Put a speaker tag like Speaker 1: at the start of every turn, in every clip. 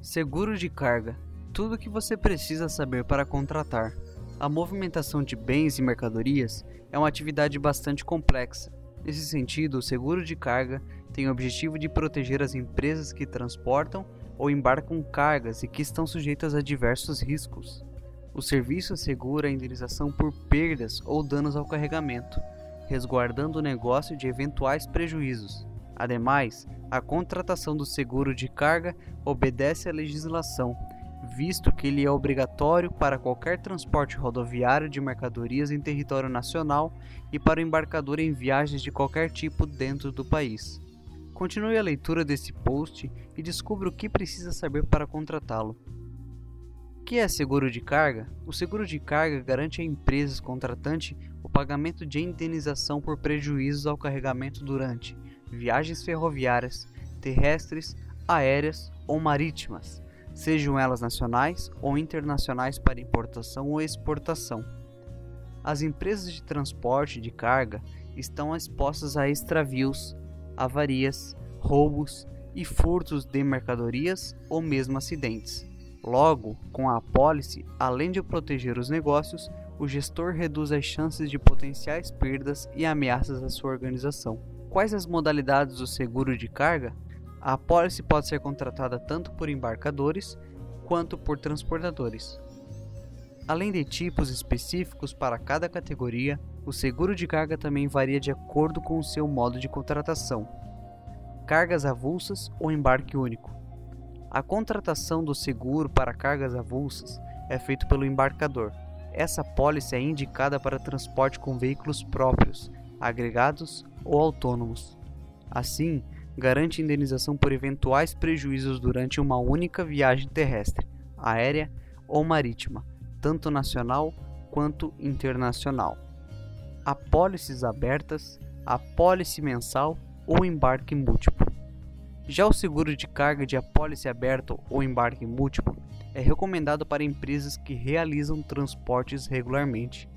Speaker 1: Seguro de carga. Tudo o que você precisa saber para contratar. A movimentação de bens e mercadorias é uma atividade bastante complexa. Nesse sentido, o seguro de carga tem o objetivo de proteger as empresas que transportam ou embarcam cargas e que estão sujeitas a diversos riscos. O serviço assegura a indenização por perdas ou danos ao carregamento, resguardando o negócio de eventuais prejuízos. Ademais, a contratação do seguro de carga obedece à legislação, visto que ele é obrigatório para qualquer transporte rodoviário de mercadorias em território nacional e para o embarcador em viagens de qualquer tipo dentro do país. Continue a leitura desse post e descubra o que precisa saber para contratá-lo. O que é seguro de carga? O seguro de carga garante a empresas contratante o pagamento de indenização por prejuízos ao carregamento durante viagens ferroviárias, terrestres, aéreas ou marítimas, sejam elas nacionais ou internacionais para importação ou exportação. As empresas de transporte de carga estão expostas a extravios, avarias, roubos e furtos de mercadorias ou mesmo acidentes. Logo, com a apólice, além de proteger os negócios, o gestor reduz as chances de potenciais perdas e ameaças à sua organização. Quais as modalidades do seguro de carga? A apólice pode ser contratada tanto por embarcadores quanto por transportadores. Além de tipos específicos para cada categoria, o seguro de carga também varia de acordo com o seu modo de contratação: cargas avulsas ou embarque único. A contratação do seguro para cargas avulsas é feita pelo embarcador, essa pólice é indicada para transporte com veículos próprios, agregados ou autônomos. Assim, garante indenização por eventuais prejuízos durante uma única viagem terrestre, aérea ou marítima, tanto nacional quanto internacional. Apólices abertas, apólice mensal ou embarque múltiplo. Já o seguro de carga de apólice aberto ou embarque múltiplo é recomendado para empresas que realizam transportes regularmente.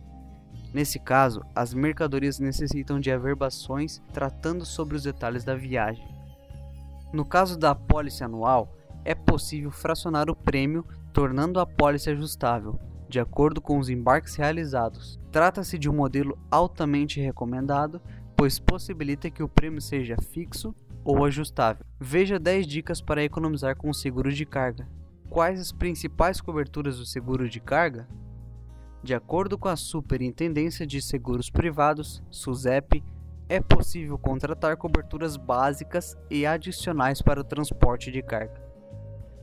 Speaker 1: Nesse caso, as mercadorias necessitam de averbações tratando sobre os detalhes da viagem. No caso da apólice anual, é possível fracionar o prêmio, tornando a apólice ajustável, de acordo com os embarques realizados. Trata-se de um modelo altamente recomendado, pois possibilita que o prêmio seja fixo ou ajustável. Veja 10 dicas para economizar com o seguro de carga. Quais as principais coberturas do seguro de carga? De acordo com a Superintendência de Seguros Privados, SUSEP, é possível contratar coberturas básicas e adicionais para o transporte de carga.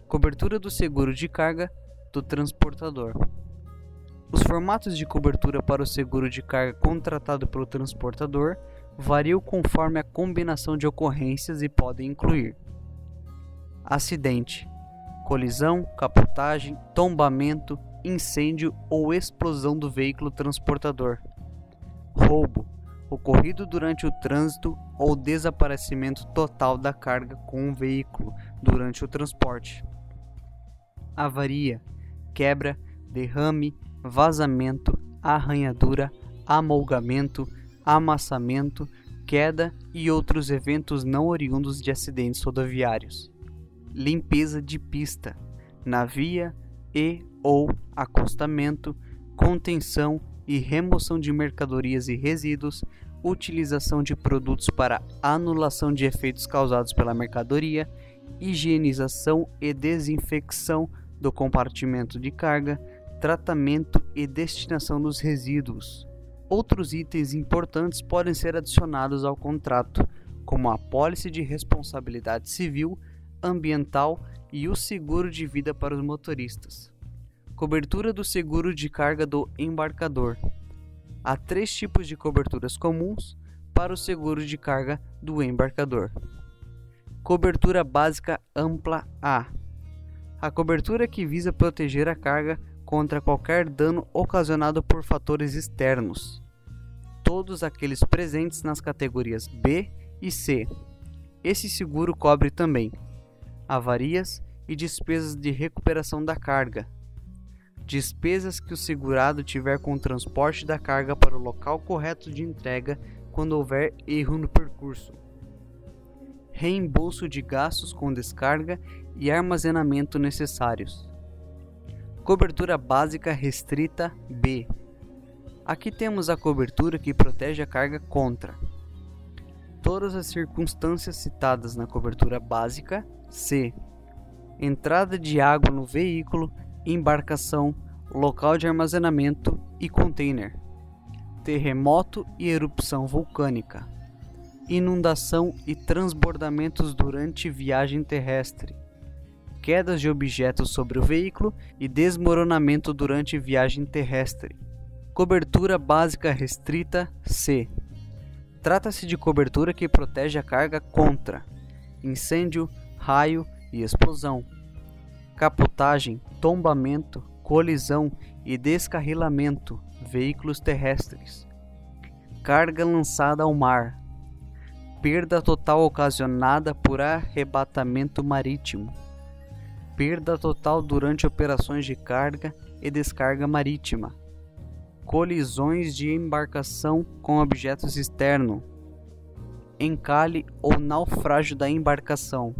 Speaker 1: Cobertura do seguro de carga do transportador. Os formatos de cobertura para o seguro de carga contratado pelo transportador variam conforme a combinação de ocorrências e podem incluir acidente, colisão, capotagem, tombamento, incêndio ou explosão do veículo transportador. Roubo, ocorrido durante o trânsito ou desaparecimento total da carga com o veículo durante o transporte. Avaria, quebra, derrame, vazamento, arranhadura, amolgamento, amassamento, queda e outros eventos não oriundos de acidentes rodoviários limpeza de pista, na via e ou acostamento, contenção e remoção de mercadorias e resíduos, utilização de produtos para anulação de efeitos causados pela mercadoria, higienização e desinfecção do compartimento de carga, tratamento e destinação dos resíduos. Outros itens importantes podem ser adicionados ao contrato, como a apólice de responsabilidade civil ambiental e o seguro de vida para os motoristas. Cobertura do seguro de carga do embarcador. Há três tipos de coberturas comuns para o seguro de carga do embarcador. Cobertura básica ampla A. A cobertura que visa proteger a carga contra qualquer dano ocasionado por fatores externos. Todos aqueles presentes nas categorias B e C. Esse seguro cobre também avarias e despesas de recuperação da carga. Despesas que o segurado tiver com o transporte da carga para o local correto de entrega quando houver erro no percurso. reembolso de gastos com descarga e armazenamento necessários. Cobertura básica restrita B. Aqui temos a cobertura que protege a carga contra todas as circunstâncias citadas na cobertura básica C. Entrada de água no veículo, embarcação, local de armazenamento e container. Terremoto e erupção vulcânica. Inundação e transbordamentos durante viagem terrestre. Quedas de objetos sobre o veículo e desmoronamento durante viagem terrestre. Cobertura básica restrita C Trata-se de cobertura que protege a carga contra incêndio, raio e explosão, capotagem, tombamento, colisão e descarrilamento, veículos terrestres, carga lançada ao mar, perda total ocasionada por arrebatamento marítimo, perda total durante operações de carga e descarga marítima. Colisões de embarcação com objetos externos, encalhe ou naufrágio da embarcação.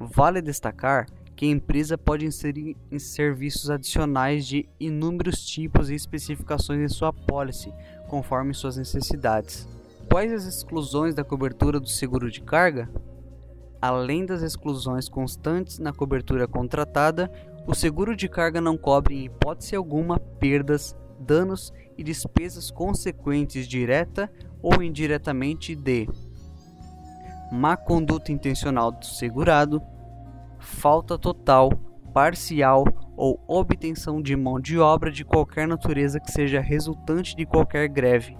Speaker 1: Vale destacar que a empresa pode inserir em serviços adicionais de inúmeros tipos e especificações em sua pólice, conforme suas necessidades. Quais as exclusões da cobertura do seguro de carga? Além das exclusões constantes na cobertura contratada, o seguro de carga não cobre em hipótese alguma perdas, danos e despesas consequentes direta ou indiretamente de má conduta intencional do segurado, falta total, parcial ou obtenção de mão de obra de qualquer natureza que seja resultante de qualquer greve,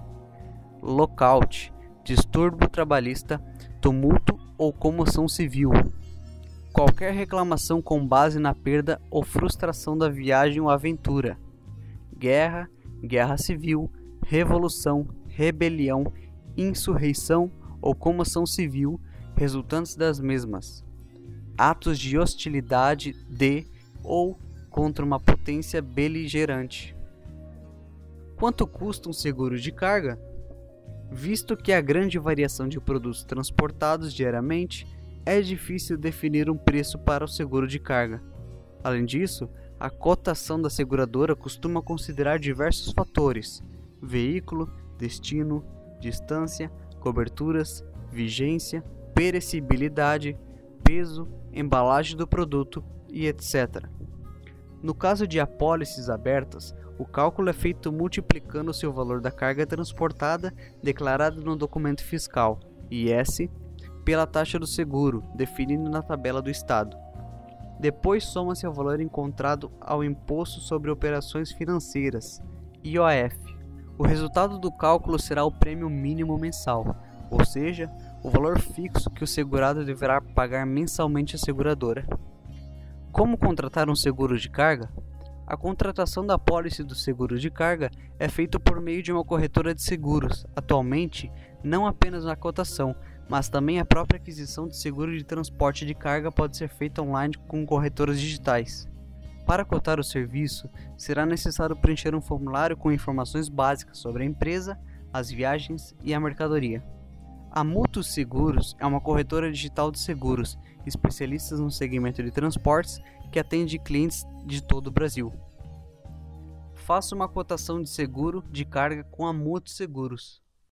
Speaker 1: lockout, distúrbio trabalhista, tumulto ou comoção civil. Qualquer reclamação com base na perda ou frustração da viagem ou aventura guerra, guerra civil, revolução, rebelião, insurreição ou comoção civil resultantes das mesmas, atos de hostilidade de ou contra uma potência beligerante. Quanto custa um seguro de carga? Visto que há grande variação de produtos transportados diariamente, é difícil definir um preço para o seguro de carga. Além disso, a cotação da seguradora costuma considerar diversos fatores: veículo, destino, distância, coberturas, vigência, perecibilidade, peso, embalagem do produto e etc. No caso de apólices abertas, o cálculo é feito multiplicando o seu valor da carga transportada declarado no documento fiscal, IS, pela taxa do seguro, definido na tabela do Estado. Depois soma-se ao valor encontrado ao Imposto sobre Operações Financeiras, IOF. O resultado do cálculo será o prêmio mínimo mensal, ou seja, o valor fixo que o segurado deverá pagar mensalmente à seguradora. Como contratar um seguro de carga? A contratação da pólice do seguro de carga é feita por meio de uma corretora de seguros. Atualmente, não apenas na cotação, mas também a própria aquisição de seguro de transporte de carga pode ser feita online com corretoras digitais. Para cotar o serviço, será necessário preencher um formulário com informações básicas sobre a empresa, as viagens e a mercadoria. A Mutus Seguros é uma corretora digital de seguros, especialistas no segmento de transportes que atende clientes de todo o Brasil. Faça uma cotação de seguro de carga com a Mutus Seguros.